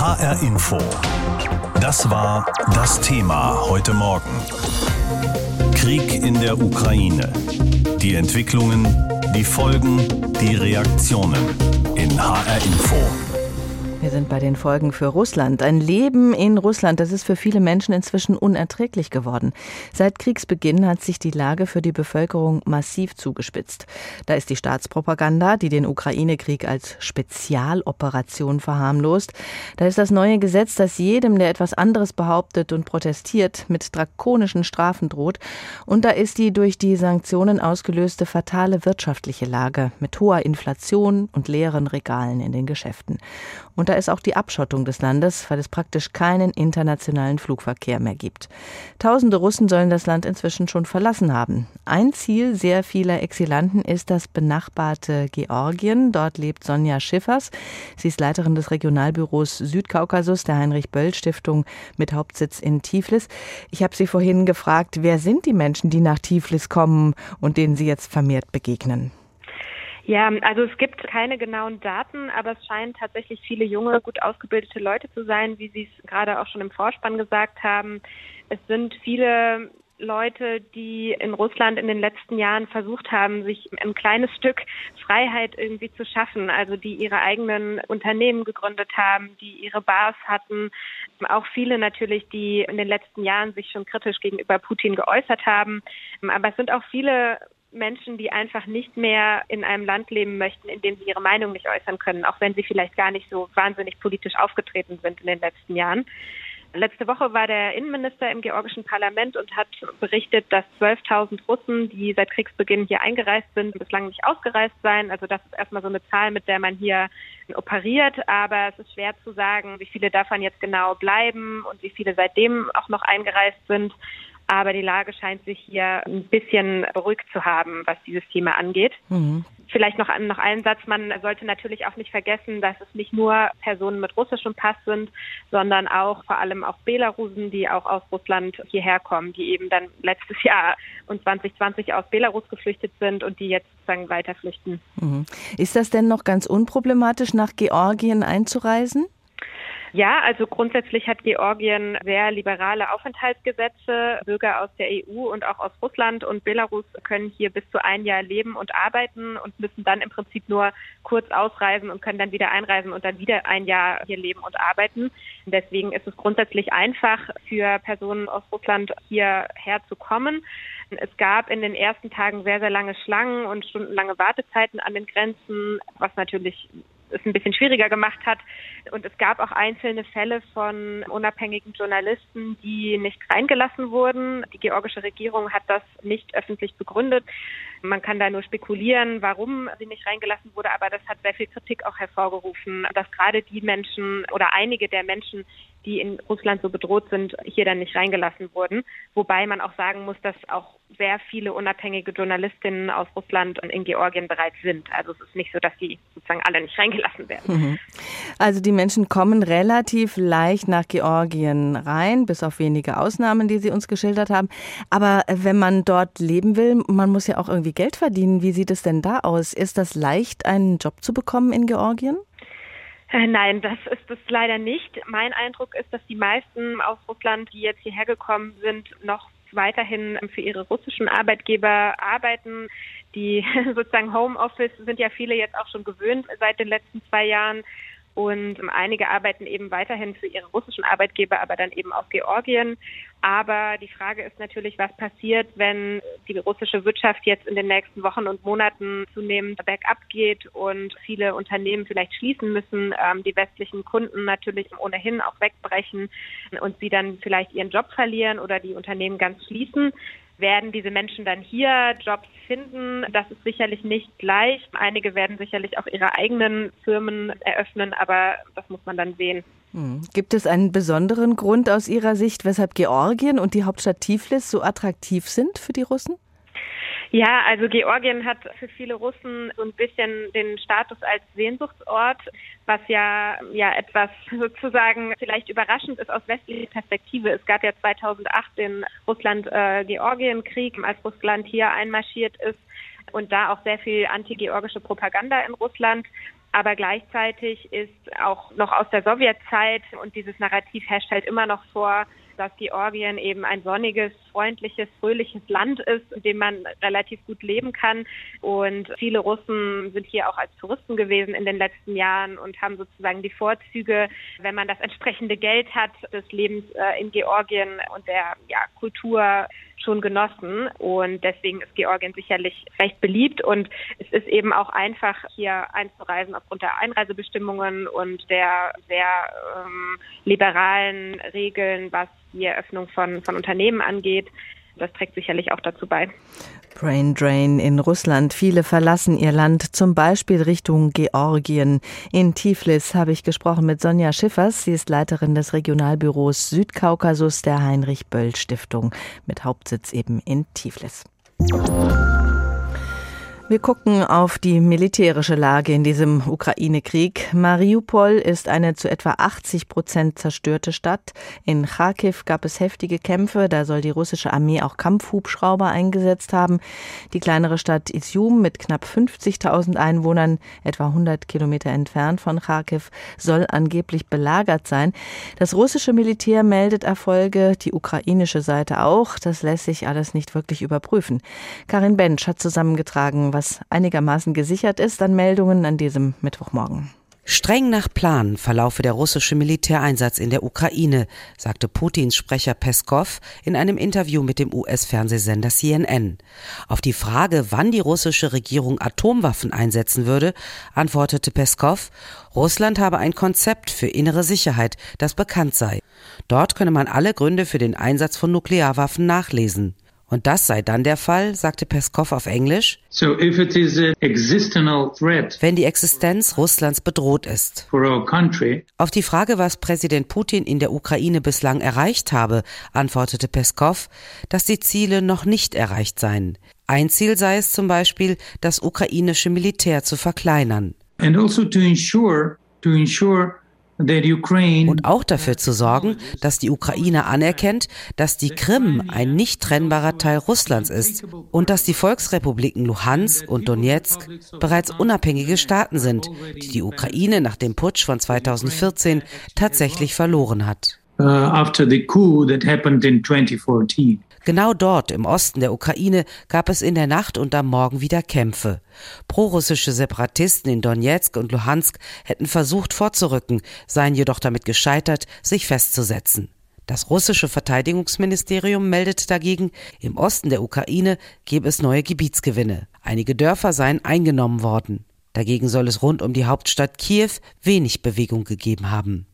HR Info. Das war das Thema heute Morgen. Krieg in der Ukraine. Die Entwicklungen, die Folgen, die Reaktionen in HR Info. Wir sind bei den Folgen für Russland. Ein Leben in Russland, das ist für viele Menschen inzwischen unerträglich geworden. Seit Kriegsbeginn hat sich die Lage für die Bevölkerung massiv zugespitzt. Da ist die Staatspropaganda, die den Ukraine-Krieg als Spezialoperation verharmlost. Da ist das neue Gesetz, das jedem, der etwas anderes behauptet und protestiert, mit drakonischen Strafen droht. Und da ist die durch die Sanktionen ausgelöste fatale wirtschaftliche Lage mit hoher Inflation und leeren Regalen in den Geschäften. Und da ist auch die Abschottung des Landes, weil es praktisch keinen internationalen Flugverkehr mehr gibt. Tausende Russen sollen das Land inzwischen schon verlassen haben. Ein Ziel sehr vieler Exilanten ist das benachbarte Georgien. Dort lebt Sonja Schiffers. Sie ist Leiterin des Regionalbüros Südkaukasus der Heinrich-Böll-Stiftung mit Hauptsitz in Tiflis. Ich habe Sie vorhin gefragt, wer sind die Menschen, die nach Tiflis kommen und denen Sie jetzt vermehrt begegnen? Ja, also es gibt keine genauen Daten, aber es scheinen tatsächlich viele junge, gut ausgebildete Leute zu sein, wie Sie es gerade auch schon im Vorspann gesagt haben. Es sind viele Leute, die in Russland in den letzten Jahren versucht haben, sich ein kleines Stück Freiheit irgendwie zu schaffen, also die ihre eigenen Unternehmen gegründet haben, die ihre Bars hatten. Auch viele natürlich, die in den letzten Jahren sich schon kritisch gegenüber Putin geäußert haben. Aber es sind auch viele Menschen, die einfach nicht mehr in einem Land leben möchten, in dem sie ihre Meinung nicht äußern können, auch wenn sie vielleicht gar nicht so wahnsinnig politisch aufgetreten sind in den letzten Jahren. Letzte Woche war der Innenminister im georgischen Parlament und hat berichtet, dass 12.000 Russen, die seit Kriegsbeginn hier eingereist sind, bislang nicht ausgereist seien. Also das ist erstmal so eine Zahl, mit der man hier operiert. Aber es ist schwer zu sagen, wie viele davon jetzt genau bleiben und wie viele seitdem auch noch eingereist sind. Aber die Lage scheint sich hier ein bisschen beruhigt zu haben, was dieses Thema angeht. Mhm. Vielleicht noch, noch einen Satz. Man sollte natürlich auch nicht vergessen, dass es nicht nur Personen mit russischem Pass sind, sondern auch vor allem auch Belarusen, die auch aus Russland hierher kommen, die eben dann letztes Jahr und 2020 aus Belarus geflüchtet sind und die jetzt sozusagen weiter flüchten. Mhm. Ist das denn noch ganz unproblematisch, nach Georgien einzureisen? Ja, also grundsätzlich hat Georgien sehr liberale Aufenthaltsgesetze. Bürger aus der EU und auch aus Russland und Belarus können hier bis zu ein Jahr leben und arbeiten und müssen dann im Prinzip nur kurz ausreisen und können dann wieder einreisen und dann wieder ein Jahr hier leben und arbeiten. Deswegen ist es grundsätzlich einfach für Personen aus Russland hierher zu kommen. Es gab in den ersten Tagen sehr, sehr lange Schlangen und stundenlange Wartezeiten an den Grenzen, was natürlich es ein bisschen schwieriger gemacht hat. Und es gab auch einzelne Fälle von unabhängigen Journalisten, die nicht reingelassen wurden. Die georgische Regierung hat das nicht öffentlich begründet. Man kann da nur spekulieren, warum sie nicht reingelassen wurde, aber das hat sehr viel Kritik auch hervorgerufen, dass gerade die Menschen oder einige der Menschen, die in Russland so bedroht sind, hier dann nicht reingelassen wurden. Wobei man auch sagen muss, dass auch sehr viele unabhängige Journalistinnen aus Russland und in Georgien bereits sind. Also es ist nicht so, dass sie sozusagen alle nicht reingelassen werden. Mhm. Also die Menschen kommen relativ leicht nach Georgien rein, bis auf wenige Ausnahmen, die Sie uns geschildert haben. Aber wenn man dort leben will, man muss ja auch irgendwie Geld verdienen. Wie sieht es denn da aus? Ist das leicht, einen Job zu bekommen in Georgien? Äh, nein, das ist es leider nicht. Mein Eindruck ist, dass die meisten aus Russland, die jetzt hierher gekommen sind, noch weiterhin für ihre russischen Arbeitgeber arbeiten. Die sozusagen Homeoffice sind ja viele jetzt auch schon gewöhnt seit den letzten zwei Jahren. Und einige arbeiten eben weiterhin für ihre russischen Arbeitgeber, aber dann eben aus Georgien. Aber die Frage ist natürlich, was passiert, wenn die russische Wirtschaft jetzt in den nächsten Wochen und Monaten zunehmend bergab geht und viele Unternehmen vielleicht schließen müssen, ähm, die westlichen Kunden natürlich ohnehin auch wegbrechen und sie dann vielleicht ihren Job verlieren oder die Unternehmen ganz schließen werden diese Menschen dann hier Jobs finden? Das ist sicherlich nicht leicht. Einige werden sicherlich auch ihre eigenen Firmen eröffnen, aber das muss man dann sehen. Hm. Gibt es einen besonderen Grund aus Ihrer Sicht, weshalb Georgien und die Hauptstadt Tiflis so attraktiv sind für die Russen? Ja, also Georgien hat für viele Russen so ein bisschen den Status als Sehnsuchtsort, was ja ja etwas sozusagen vielleicht überraschend ist aus westlicher Perspektive. Es gab ja 2008 den Russland-Georgien-Krieg, als Russland hier einmarschiert ist und da auch sehr viel anti-georgische Propaganda in Russland. Aber gleichzeitig ist auch noch aus der Sowjetzeit und dieses Narrativ herrscht halt immer noch vor, dass Georgien eben ein sonniges, freundliches, fröhliches Land ist, in dem man relativ gut leben kann. Und viele Russen sind hier auch als Touristen gewesen in den letzten Jahren und haben sozusagen die Vorzüge, wenn man das entsprechende Geld hat, des Lebens äh, in Georgien und der ja, Kultur schon genossen und deswegen ist Georgien sicherlich recht beliebt und es ist eben auch einfach hier einzureisen aufgrund der Einreisebestimmungen und der sehr ähm, liberalen Regeln, was die Eröffnung von, von Unternehmen angeht. Das trägt sicherlich auch dazu bei. Brain Drain in Russland. Viele verlassen ihr Land, zum Beispiel Richtung Georgien. In Tiflis habe ich gesprochen mit Sonja Schiffers. Sie ist Leiterin des Regionalbüros Südkaukasus der Heinrich Böll Stiftung mit Hauptsitz eben in Tiflis. Wir gucken auf die militärische Lage in diesem Ukraine-Krieg. Mariupol ist eine zu etwa 80 Prozent zerstörte Stadt. In Kharkiv gab es heftige Kämpfe. Da soll die russische Armee auch Kampfhubschrauber eingesetzt haben. Die kleinere Stadt Izium mit knapp 50.000 Einwohnern, etwa 100 Kilometer entfernt von Kharkiv, soll angeblich belagert sein. Das russische Militär meldet Erfolge, die ukrainische Seite auch. Das lässt sich alles nicht wirklich überprüfen. Karin Bench hat zusammengetragen, was einigermaßen gesichert ist an Meldungen an diesem Mittwochmorgen. Streng nach Plan verlaufe der russische Militäreinsatz in der Ukraine, sagte Putins Sprecher Peskov in einem Interview mit dem US-Fernsehsender CNN. Auf die Frage, wann die russische Regierung Atomwaffen einsetzen würde, antwortete Peskov, Russland habe ein Konzept für innere Sicherheit, das bekannt sei. Dort könne man alle Gründe für den Einsatz von Nuklearwaffen nachlesen. Und das sei dann der Fall, sagte Peskov auf Englisch, so wenn die Existenz Russlands bedroht ist. Country, auf die Frage, was Präsident Putin in der Ukraine bislang erreicht habe, antwortete Peskov, dass die Ziele noch nicht erreicht seien. Ein Ziel sei es zum Beispiel, das ukrainische Militär zu verkleinern. And also to ensure, to ensure und auch dafür zu sorgen, dass die Ukraine anerkennt, dass die Krim ein nicht trennbarer Teil Russlands ist und dass die Volksrepubliken Luhansk und Donetsk bereits unabhängige Staaten sind, die die Ukraine nach dem Putsch von 2014 tatsächlich verloren hat. Uh, after the coup that happened in 2014. Genau dort, im Osten der Ukraine, gab es in der Nacht und am Morgen wieder Kämpfe. Prorussische Separatisten in Donetsk und Luhansk hätten versucht vorzurücken, seien jedoch damit gescheitert, sich festzusetzen. Das russische Verteidigungsministerium meldet dagegen, im Osten der Ukraine gebe es neue Gebietsgewinne. Einige Dörfer seien eingenommen worden. Dagegen soll es rund um die Hauptstadt Kiew wenig Bewegung gegeben haben.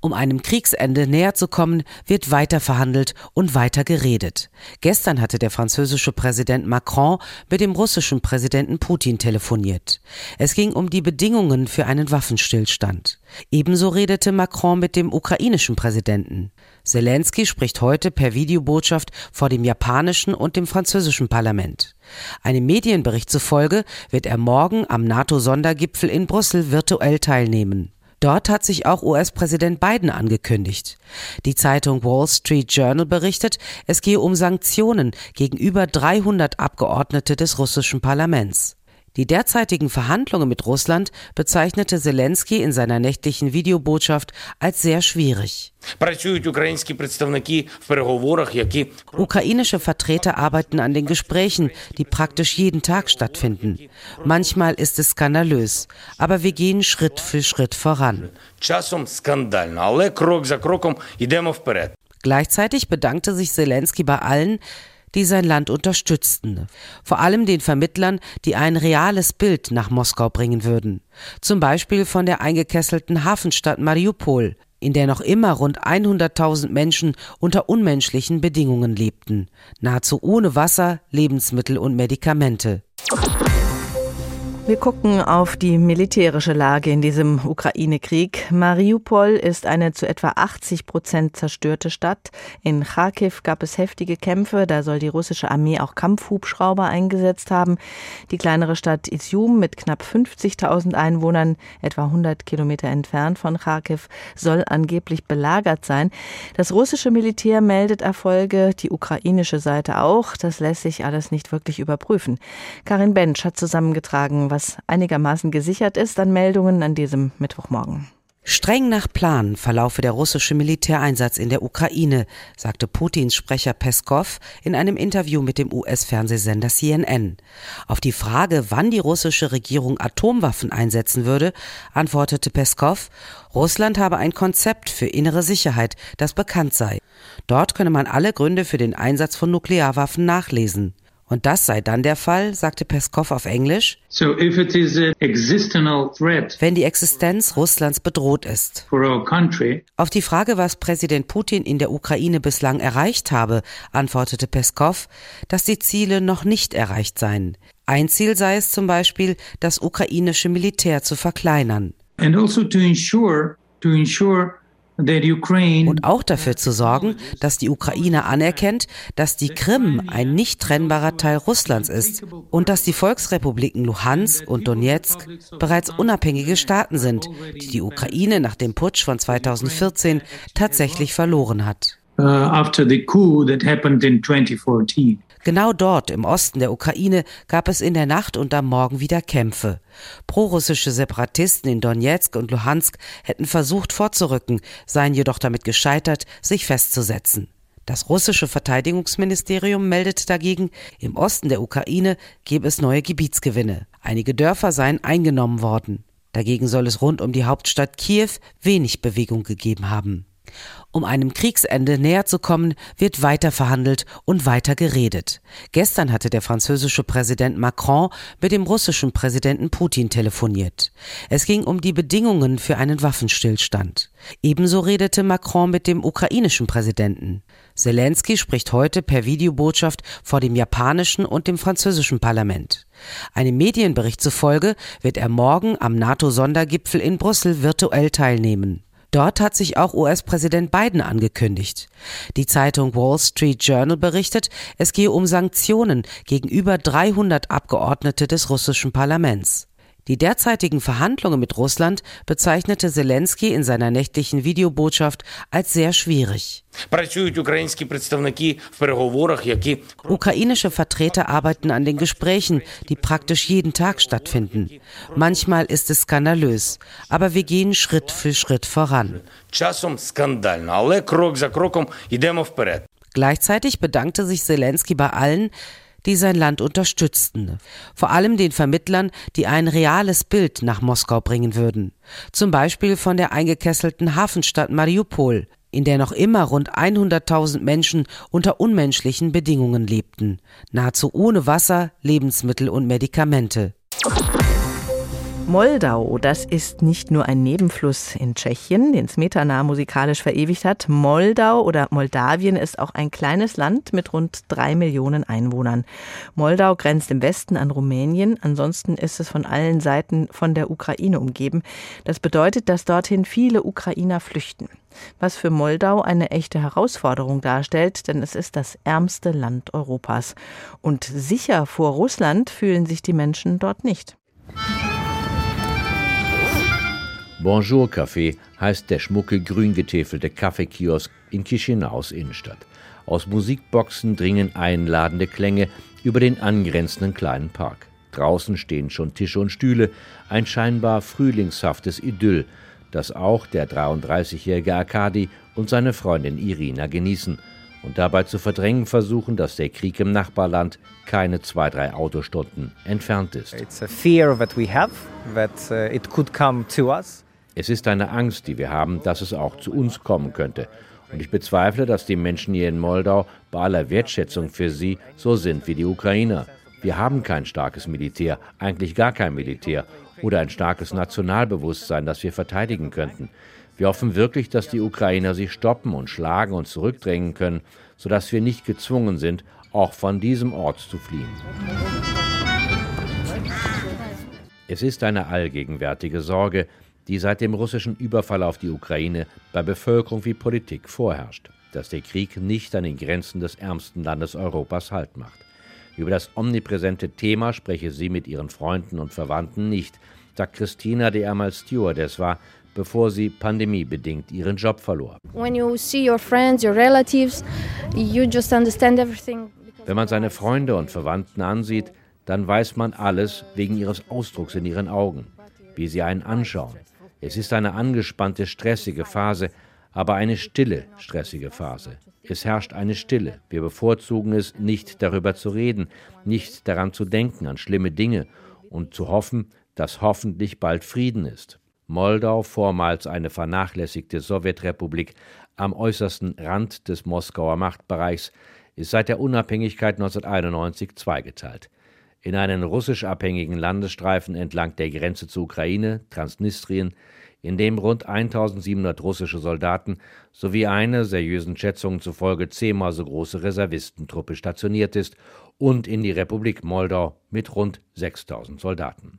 Um einem Kriegsende näher zu kommen, wird weiter verhandelt und weiter geredet. Gestern hatte der französische Präsident Macron mit dem russischen Präsidenten Putin telefoniert. Es ging um die Bedingungen für einen Waffenstillstand. Ebenso redete Macron mit dem ukrainischen Präsidenten. Zelensky spricht heute per Videobotschaft vor dem japanischen und dem französischen Parlament. Einem Medienbericht zufolge wird er morgen am NATO-Sondergipfel in Brüssel virtuell teilnehmen. Dort hat sich auch US-Präsident Biden angekündigt. Die Zeitung Wall Street Journal berichtet, es gehe um Sanktionen gegen über 300 Abgeordnete des russischen Parlaments. Die derzeitigen Verhandlungen mit Russland bezeichnete Zelensky in seiner nächtlichen Videobotschaft als sehr schwierig. Ukrainische Vertreter arbeiten an den Gesprächen, die praktisch jeden Tag stattfinden. Manchmal ist es skandalös, aber wir gehen Schritt für Schritt voran. Gleichzeitig bedankte sich Zelensky bei allen, die sein Land unterstützten, vor allem den Vermittlern, die ein reales Bild nach Moskau bringen würden, zum Beispiel von der eingekesselten Hafenstadt Mariupol, in der noch immer rund 100.000 Menschen unter unmenschlichen Bedingungen lebten, nahezu ohne Wasser, Lebensmittel und Medikamente. Wir gucken auf die militärische Lage in diesem Ukraine-Krieg. Mariupol ist eine zu etwa 80 Prozent zerstörte Stadt. In Kharkiv gab es heftige Kämpfe. Da soll die russische Armee auch Kampfhubschrauber eingesetzt haben. Die kleinere Stadt Izium mit knapp 50.000 Einwohnern, etwa 100 Kilometer entfernt von Kharkiv, soll angeblich belagert sein. Das russische Militär meldet Erfolge, die ukrainische Seite auch. Das lässt sich alles nicht wirklich überprüfen. Karin Bench hat zusammengetragen, was einigermaßen gesichert ist an Meldungen an diesem Mittwochmorgen. Streng nach Plan verlaufe der russische Militäreinsatz in der Ukraine, sagte Putins Sprecher Peskov in einem Interview mit dem US-Fernsehsender CNN. Auf die Frage, wann die russische Regierung Atomwaffen einsetzen würde, antwortete Peskov, Russland habe ein Konzept für innere Sicherheit, das bekannt sei. Dort könne man alle Gründe für den Einsatz von Nuklearwaffen nachlesen. Und das sei dann der Fall, sagte Peskov auf Englisch, so wenn die Existenz Russlands bedroht ist. Country, auf die Frage, was Präsident Putin in der Ukraine bislang erreicht habe, antwortete Peskov, dass die Ziele noch nicht erreicht seien. Ein Ziel sei es zum Beispiel, das ukrainische Militär zu verkleinern. And also to ensure, to ensure und auch dafür zu sorgen, dass die Ukraine anerkennt, dass die Krim ein nicht trennbarer Teil Russlands ist und dass die Volksrepubliken Luhansk und Donetsk bereits unabhängige Staaten sind, die die Ukraine nach dem Putsch von 2014 tatsächlich verloren hat. Uh, after the coup that happened in 2014. Genau dort, im Osten der Ukraine, gab es in der Nacht und am Morgen wieder Kämpfe. Prorussische Separatisten in Donetsk und Luhansk hätten versucht vorzurücken, seien jedoch damit gescheitert, sich festzusetzen. Das russische Verteidigungsministerium meldet dagegen, im Osten der Ukraine gebe es neue Gebietsgewinne. Einige Dörfer seien eingenommen worden. Dagegen soll es rund um die Hauptstadt Kiew wenig Bewegung gegeben haben. Um einem Kriegsende näher zu kommen, wird weiter verhandelt und weiter geredet. Gestern hatte der französische Präsident Macron mit dem russischen Präsidenten Putin telefoniert. Es ging um die Bedingungen für einen Waffenstillstand. Ebenso redete Macron mit dem ukrainischen Präsidenten. Zelensky spricht heute per Videobotschaft vor dem japanischen und dem französischen Parlament. Einem Medienbericht zufolge wird er morgen am NATO-Sondergipfel in Brüssel virtuell teilnehmen. Dort hat sich auch US-Präsident Biden angekündigt. Die Zeitung Wall Street Journal berichtet, es gehe um Sanktionen gegen über 300 Abgeordnete des russischen Parlaments. Die derzeitigen Verhandlungen mit Russland bezeichnete Zelensky in seiner nächtlichen Videobotschaft als sehr schwierig. Ukrainische Vertreter arbeiten an den Gesprächen, die praktisch jeden Tag stattfinden. Manchmal ist es skandalös, aber wir gehen Schritt für Schritt voran. Gleichzeitig bedankte sich Zelensky bei allen, die sein Land unterstützten, vor allem den Vermittlern, die ein reales Bild nach Moskau bringen würden, zum Beispiel von der eingekesselten Hafenstadt Mariupol, in der noch immer rund 100.000 Menschen unter unmenschlichen Bedingungen lebten, nahezu ohne Wasser, Lebensmittel und Medikamente. Moldau, das ist nicht nur ein Nebenfluss in Tschechien, den Smetana musikalisch verewigt hat. Moldau oder Moldawien ist auch ein kleines Land mit rund drei Millionen Einwohnern. Moldau grenzt im Westen an Rumänien, ansonsten ist es von allen Seiten von der Ukraine umgeben. Das bedeutet, dass dorthin viele Ukrainer flüchten. Was für Moldau eine echte Herausforderung darstellt, denn es ist das ärmste Land Europas. Und sicher vor Russland fühlen sich die Menschen dort nicht. Bonjour Café heißt der schmucke, grün getäfelte Kaffeekiosk in Chisinau's Innenstadt. Aus Musikboxen dringen einladende Klänge über den angrenzenden kleinen Park. Draußen stehen schon Tische und Stühle, ein scheinbar frühlingshaftes Idyll, das auch der 33-jährige Arkadi und seine Freundin Irina genießen und dabei zu verdrängen versuchen, dass der Krieg im Nachbarland keine zwei, drei Autostunden entfernt ist. It's a fear that we have that uh, it could come to us. Es ist eine Angst, die wir haben, dass es auch zu uns kommen könnte. Und ich bezweifle, dass die Menschen hier in Moldau bei aller Wertschätzung für sie so sind wie die Ukrainer. Wir haben kein starkes Militär, eigentlich gar kein Militär oder ein starkes Nationalbewusstsein, das wir verteidigen könnten. Wir hoffen wirklich, dass die Ukrainer sich stoppen und schlagen und zurückdrängen können, sodass wir nicht gezwungen sind, auch von diesem Ort zu fliehen. Es ist eine allgegenwärtige Sorge, die seit dem russischen Überfall auf die Ukraine bei Bevölkerung wie Politik vorherrscht, dass der Krieg nicht an den Grenzen des ärmsten Landes Europas Halt macht. Über das omnipräsente Thema spreche sie mit ihren Freunden und Verwandten nicht, sagt Christina, die einmal Stewardess war, bevor sie pandemiebedingt ihren Job verlor. Wenn man seine Freunde und Verwandten ansieht, dann weiß man alles wegen ihres Ausdrucks in ihren Augen, wie sie einen anschauen. Es ist eine angespannte, stressige Phase, aber eine stille, stressige Phase. Es herrscht eine Stille. Wir bevorzugen es, nicht darüber zu reden, nicht daran zu denken, an schlimme Dinge und zu hoffen, dass hoffentlich bald Frieden ist. Moldau, vormals eine vernachlässigte Sowjetrepublik am äußersten Rand des Moskauer Machtbereichs, ist seit der Unabhängigkeit 1991 zweigeteilt. In einen russisch abhängigen Landesstreifen entlang der Grenze zur Ukraine, Transnistrien, in dem rund 1700 russische Soldaten sowie eine, seriösen Schätzungen zufolge zehnmal so große Reservistentruppe stationiert ist, und in die Republik Moldau mit rund 6000 Soldaten.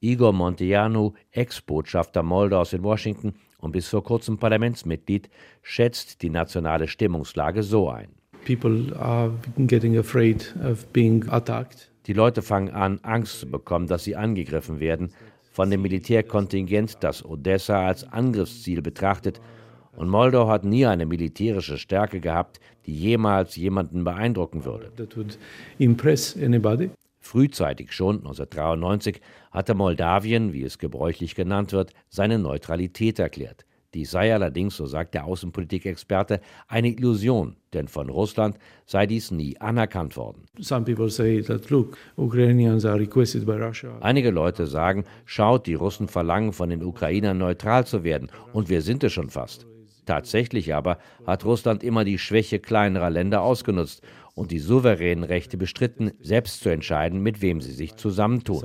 Igor Monteanu, Ex-Botschafter Moldaus in Washington und bis vor kurzem Parlamentsmitglied, schätzt die nationale Stimmungslage so ein. People are getting afraid of being attacked. Die Leute fangen an, Angst zu bekommen, dass sie angegriffen werden, von dem Militärkontingent, das Odessa als Angriffsziel betrachtet, und Moldau hat nie eine militärische Stärke gehabt, die jemals jemanden beeindrucken würde. Frühzeitig schon, 1993, hatte Moldawien, wie es gebräuchlich genannt wird, seine Neutralität erklärt. Dies sei allerdings, so sagt der Außenpolitikexperte, eine Illusion, denn von Russland sei dies nie anerkannt worden. Einige Leute sagen, schaut, die Russen verlangen von den Ukrainern neutral zu werden, und wir sind es schon fast. Tatsächlich aber hat Russland immer die Schwäche kleinerer Länder ausgenutzt und die souveränen Rechte bestritten, selbst zu entscheiden, mit wem sie sich zusammentun.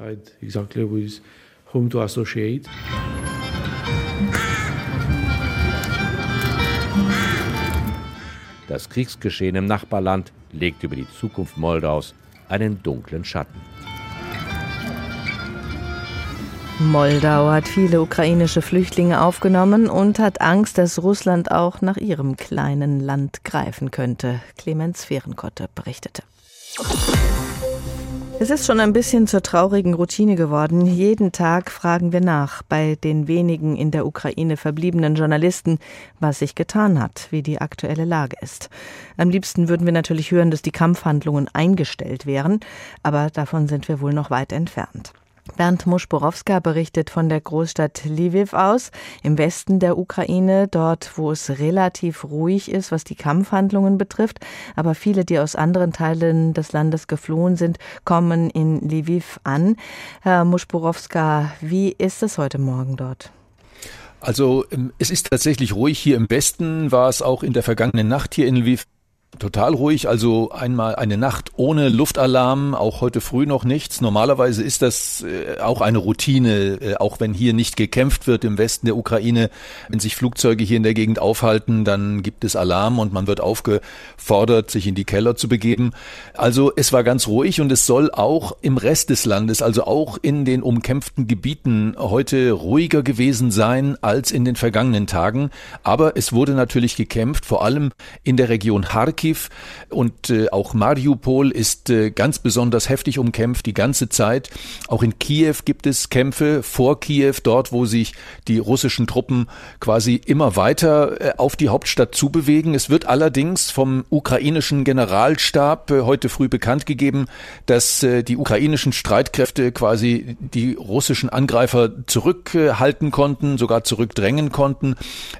Das Kriegsgeschehen im Nachbarland legt über die Zukunft Moldaus einen dunklen Schatten. Moldau hat viele ukrainische Flüchtlinge aufgenommen und hat Angst, dass Russland auch nach ihrem kleinen Land greifen könnte. Clemens Fehrenkotte berichtete. Es ist schon ein bisschen zur traurigen Routine geworden. Jeden Tag fragen wir nach bei den wenigen in der Ukraine verbliebenen Journalisten, was sich getan hat, wie die aktuelle Lage ist. Am liebsten würden wir natürlich hören, dass die Kampfhandlungen eingestellt wären, aber davon sind wir wohl noch weit entfernt. Bernd Muschborowska berichtet von der Großstadt Lviv aus, im Westen der Ukraine, dort, wo es relativ ruhig ist, was die Kampfhandlungen betrifft. Aber viele, die aus anderen Teilen des Landes geflohen sind, kommen in Lviv an. Herr Muschborowska, wie ist es heute Morgen dort? Also ähm, es ist tatsächlich ruhig hier im Westen, war es auch in der vergangenen Nacht hier in Lviv Total ruhig, also einmal eine Nacht ohne Luftalarm, auch heute früh noch nichts. Normalerweise ist das äh, auch eine Routine, äh, auch wenn hier nicht gekämpft wird im Westen der Ukraine. Wenn sich Flugzeuge hier in der Gegend aufhalten, dann gibt es Alarm und man wird aufgefordert, sich in die Keller zu begeben. Also es war ganz ruhig und es soll auch im Rest des Landes, also auch in den umkämpften Gebieten heute ruhiger gewesen sein als in den vergangenen Tagen. Aber es wurde natürlich gekämpft, vor allem in der Region Kharkiv Kharkiv und äh, auch Mariupol ist äh, ganz besonders heftig umkämpft die ganze Zeit. Auch in Kiew gibt es Kämpfe vor Kiew, dort wo sich die russischen Truppen quasi immer weiter äh, auf die Hauptstadt zubewegen. Es wird allerdings vom ukrainischen Generalstab äh, heute früh bekannt gegeben, dass äh, die ukrainischen Streitkräfte quasi die russischen Angreifer zurückhalten konnten, sogar zurückdrängen konnten.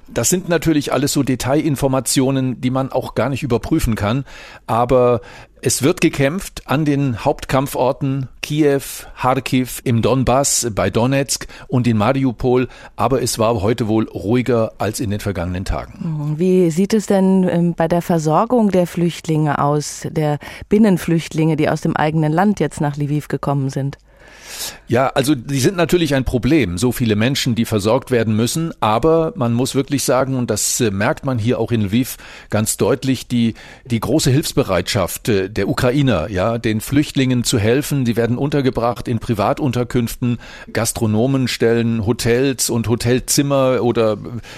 Das sind natürlich alles so Detailinformationen, die man auch gar nicht überprüfen kann. Aber es wird gekämpft an den Hauptkampforten Kiew, Kharkiv, im Donbass, bei Donetsk und in Mariupol. Aber es war heute wohl ruhiger als in den vergangenen Tagen. Wie sieht es denn ähm, bei der Versorgung der Flüchtlinge aus, der Binnenflüchtlinge, die aus dem eigenen Land jetzt nach Lviv gekommen sind? Ja, also die sind natürlich ein Problem, so viele Menschen, die versorgt werden müssen, aber man muss wirklich sagen, und das äh, merkt man hier auch in Lviv ganz deutlich, die, die große Hilfsbereitschaft äh, der Ukrainer, ja, den Flüchtlingen zu helfen. Die werden untergebracht in Privatunterkünften, Gastronomen stellen Hotels und Hotelzimmer oder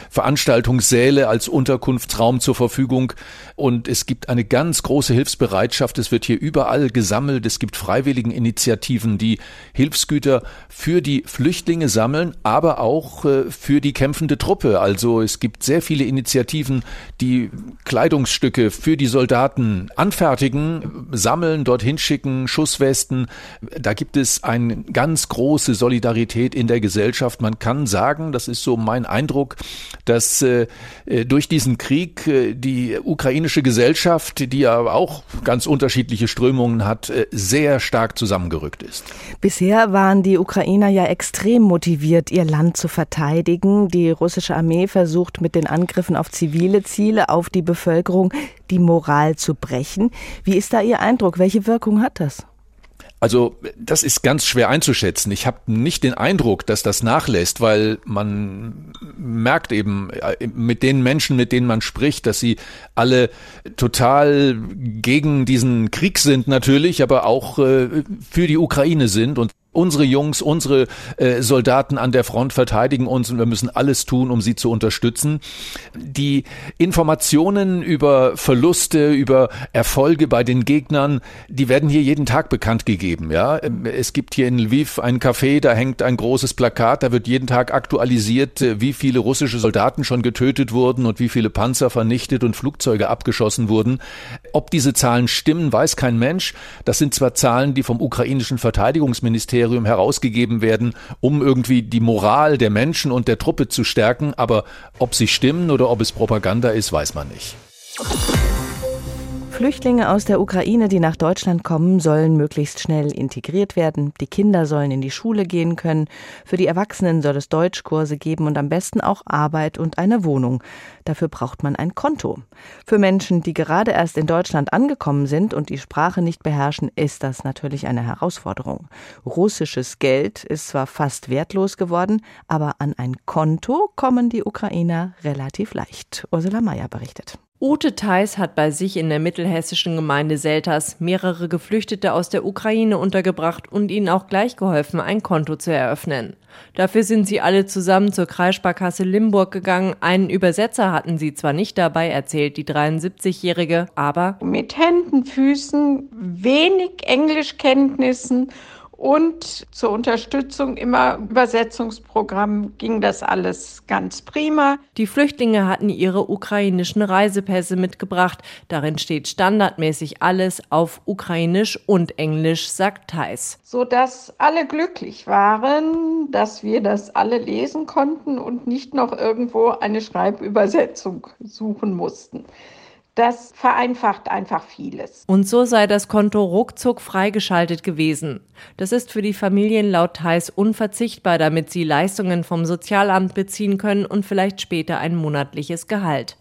Veranstaltungssäle als Unterkunftsraum zur Verfügung. Und es gibt eine ganz große Hilfsbereitschaft. Es wird hier überall gesammelt. Es gibt Freiwilligeninitiativen, die Hilfsgüter für die Flüchtlinge sammeln, aber auch äh, für die kämpfende Truppe. Also es gibt sehr viele Initiativen, die Kleidungsstücke für die Soldaten anfertigen, sammeln, dorthin schicken, Schusswesten. Da gibt es eine ganz große Solidarität in der Gesellschaft. Man kann sagen, das ist so mein Eindruck, dass äh, äh durch diesen Krieg die ukrainische Gesellschaft, die ja auch ganz unterschiedliche Strömungen hat, sehr stark zusammengerückt ist. Bisher waren die Ukrainer ja extrem motiviert, ihr Land zu verteidigen. Die russische Armee versucht mit den Angriffen auf zivile Ziele, auf die Bevölkerung, die Moral zu brechen. Wie ist da Ihr Eindruck? Welche Wirkung hat das? Also das ist ganz schwer einzuschätzen. Ich habe nicht den Eindruck, dass das nachlässt, weil man merkt eben äh, mit den Menschen, mit denen man spricht, dass sie alle total gegen diesen Krieg sind natürlich, aber auch äh, für die Ukraine sind und Unsere Jungs, unsere äh, Soldaten an der Front verteidigen uns und wir müssen alles tun, um sie zu unterstützen. Die Informationen über Verluste, über Erfolge bei den Gegnern, die werden hier jeden Tag bekannt gegeben. Ja, es gibt hier in Lviv ein Café, da hängt ein großes Plakat, da wird jeden Tag aktualisiert, äh, wie viele russische Soldaten schon getötet wurden und wie viele Panzer vernichtet und Flugzeuge abgeschossen wurden. Ob diese Zahlen stimmen, weiß kein Mensch. Das sind zwar Zahlen, die vom ukrainischen Verteidigungsministerium herausgegeben werden, um irgendwie die Moral der Menschen und der Truppe zu stärken. Aber ob sie stimmen oder ob es Propaganda ist, weiß man nicht. Flüchtlinge aus der Ukraine, die nach Deutschland kommen, sollen möglichst schnell integriert werden. Die Kinder sollen in die Schule gehen können. Für die Erwachsenen soll es Deutschkurse geben und am besten auch Arbeit und eine Wohnung. Dafür braucht man ein Konto. Für Menschen, die gerade erst in Deutschland angekommen sind und die Sprache nicht beherrschen, ist das natürlich eine Herausforderung. Russisches Geld ist zwar fast wertlos geworden, aber an ein Konto kommen die Ukrainer relativ leicht. Ursula Mayer berichtet. Ute Theis hat bei sich in der mittelhessischen Gemeinde Selters mehrere Geflüchtete aus der Ukraine untergebracht und ihnen auch gleich geholfen, ein Konto zu eröffnen. Dafür sind sie alle zusammen zur Kreissparkasse Limburg gegangen. Einen Übersetzer hatten sie zwar nicht dabei, erzählt die 73-Jährige, aber mit Händen, Füßen, wenig Englischkenntnissen und zur Unterstützung immer Übersetzungsprogramm ging das alles ganz prima. Die Flüchtlinge hatten ihre ukrainischen Reisepässe mitgebracht. Darin steht standardmäßig alles auf Ukrainisch und Englisch, sagt Theis. Sodass alle glücklich waren, dass wir das alle lesen konnten und nicht noch irgendwo eine Schreibübersetzung suchen mussten. Das vereinfacht einfach vieles. Und so sei das Konto ruckzuck freigeschaltet gewesen. Das ist für die Familien laut Theis unverzichtbar, damit sie Leistungen vom Sozialamt beziehen können und vielleicht später ein monatliches Gehalt.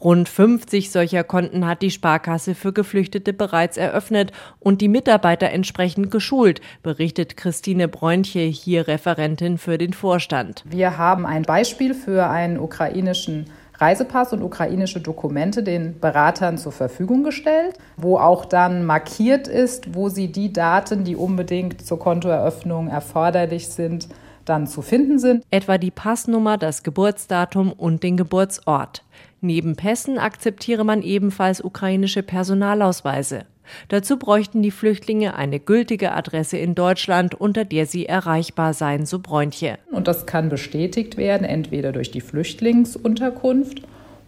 Rund 50 solcher Konten hat die Sparkasse für Geflüchtete bereits eröffnet und die Mitarbeiter entsprechend geschult, berichtet Christine Bräunche, hier Referentin für den Vorstand. Wir haben ein Beispiel für einen ukrainischen Reisepass und ukrainische Dokumente den Beratern zur Verfügung gestellt, wo auch dann markiert ist, wo sie die Daten, die unbedingt zur Kontoeröffnung erforderlich sind, dann zu finden sind. Etwa die Passnummer, das Geburtsdatum und den Geburtsort. Neben Pässen akzeptiere man ebenfalls ukrainische Personalausweise. Dazu bräuchten die Flüchtlinge eine gültige Adresse in Deutschland, unter der sie erreichbar seien, so Bräunche. Und das kann bestätigt werden, entweder durch die Flüchtlingsunterkunft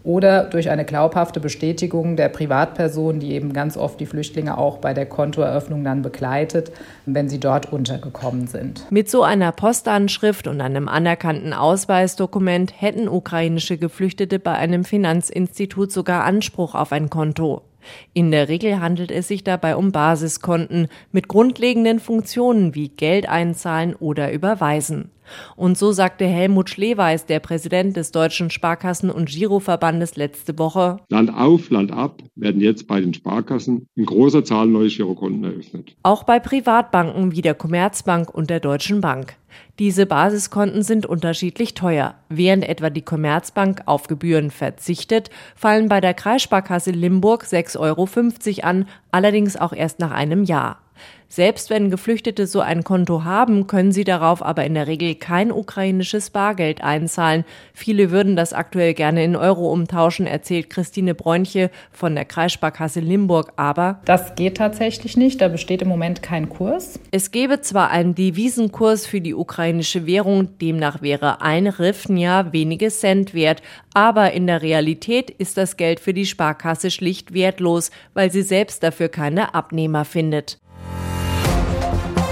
oder durch eine glaubhafte Bestätigung der Privatperson, die eben ganz oft die Flüchtlinge auch bei der Kontoeröffnung dann begleitet, wenn sie dort untergekommen sind. Mit so einer Postanschrift und einem anerkannten Ausweisdokument hätten ukrainische Geflüchtete bei einem Finanzinstitut sogar Anspruch auf ein Konto. In der Regel handelt es sich dabei um Basiskonten mit grundlegenden Funktionen wie Geld einzahlen oder überweisen. Und so sagte Helmut Schleweis, der Präsident des Deutschen Sparkassen- und Giroverbandes, letzte Woche. Land auf, Land ab werden jetzt bei den Sparkassen in großer Zahl neue Girokonten eröffnet. Auch bei Privatbanken wie der Commerzbank und der Deutschen Bank. Diese Basiskonten sind unterschiedlich teuer. Während etwa die Commerzbank auf Gebühren verzichtet, fallen bei der Kreissparkasse Limburg 6,50 Euro an, allerdings auch erst nach einem Jahr. Selbst wenn Geflüchtete so ein Konto haben, können sie darauf aber in der Regel kein ukrainisches Bargeld einzahlen. Viele würden das aktuell gerne in Euro umtauschen, erzählt Christine Bräunche von der Kreissparkasse Limburg. Aber das geht tatsächlich nicht. Da besteht im Moment kein Kurs. Es gäbe zwar einen Devisenkurs für die ukrainische Währung, demnach wäre ein Rifnja wenige Cent wert, aber in der Realität ist das Geld für die Sparkasse schlicht wertlos, weil sie selbst dafür keine Abnehmer findet.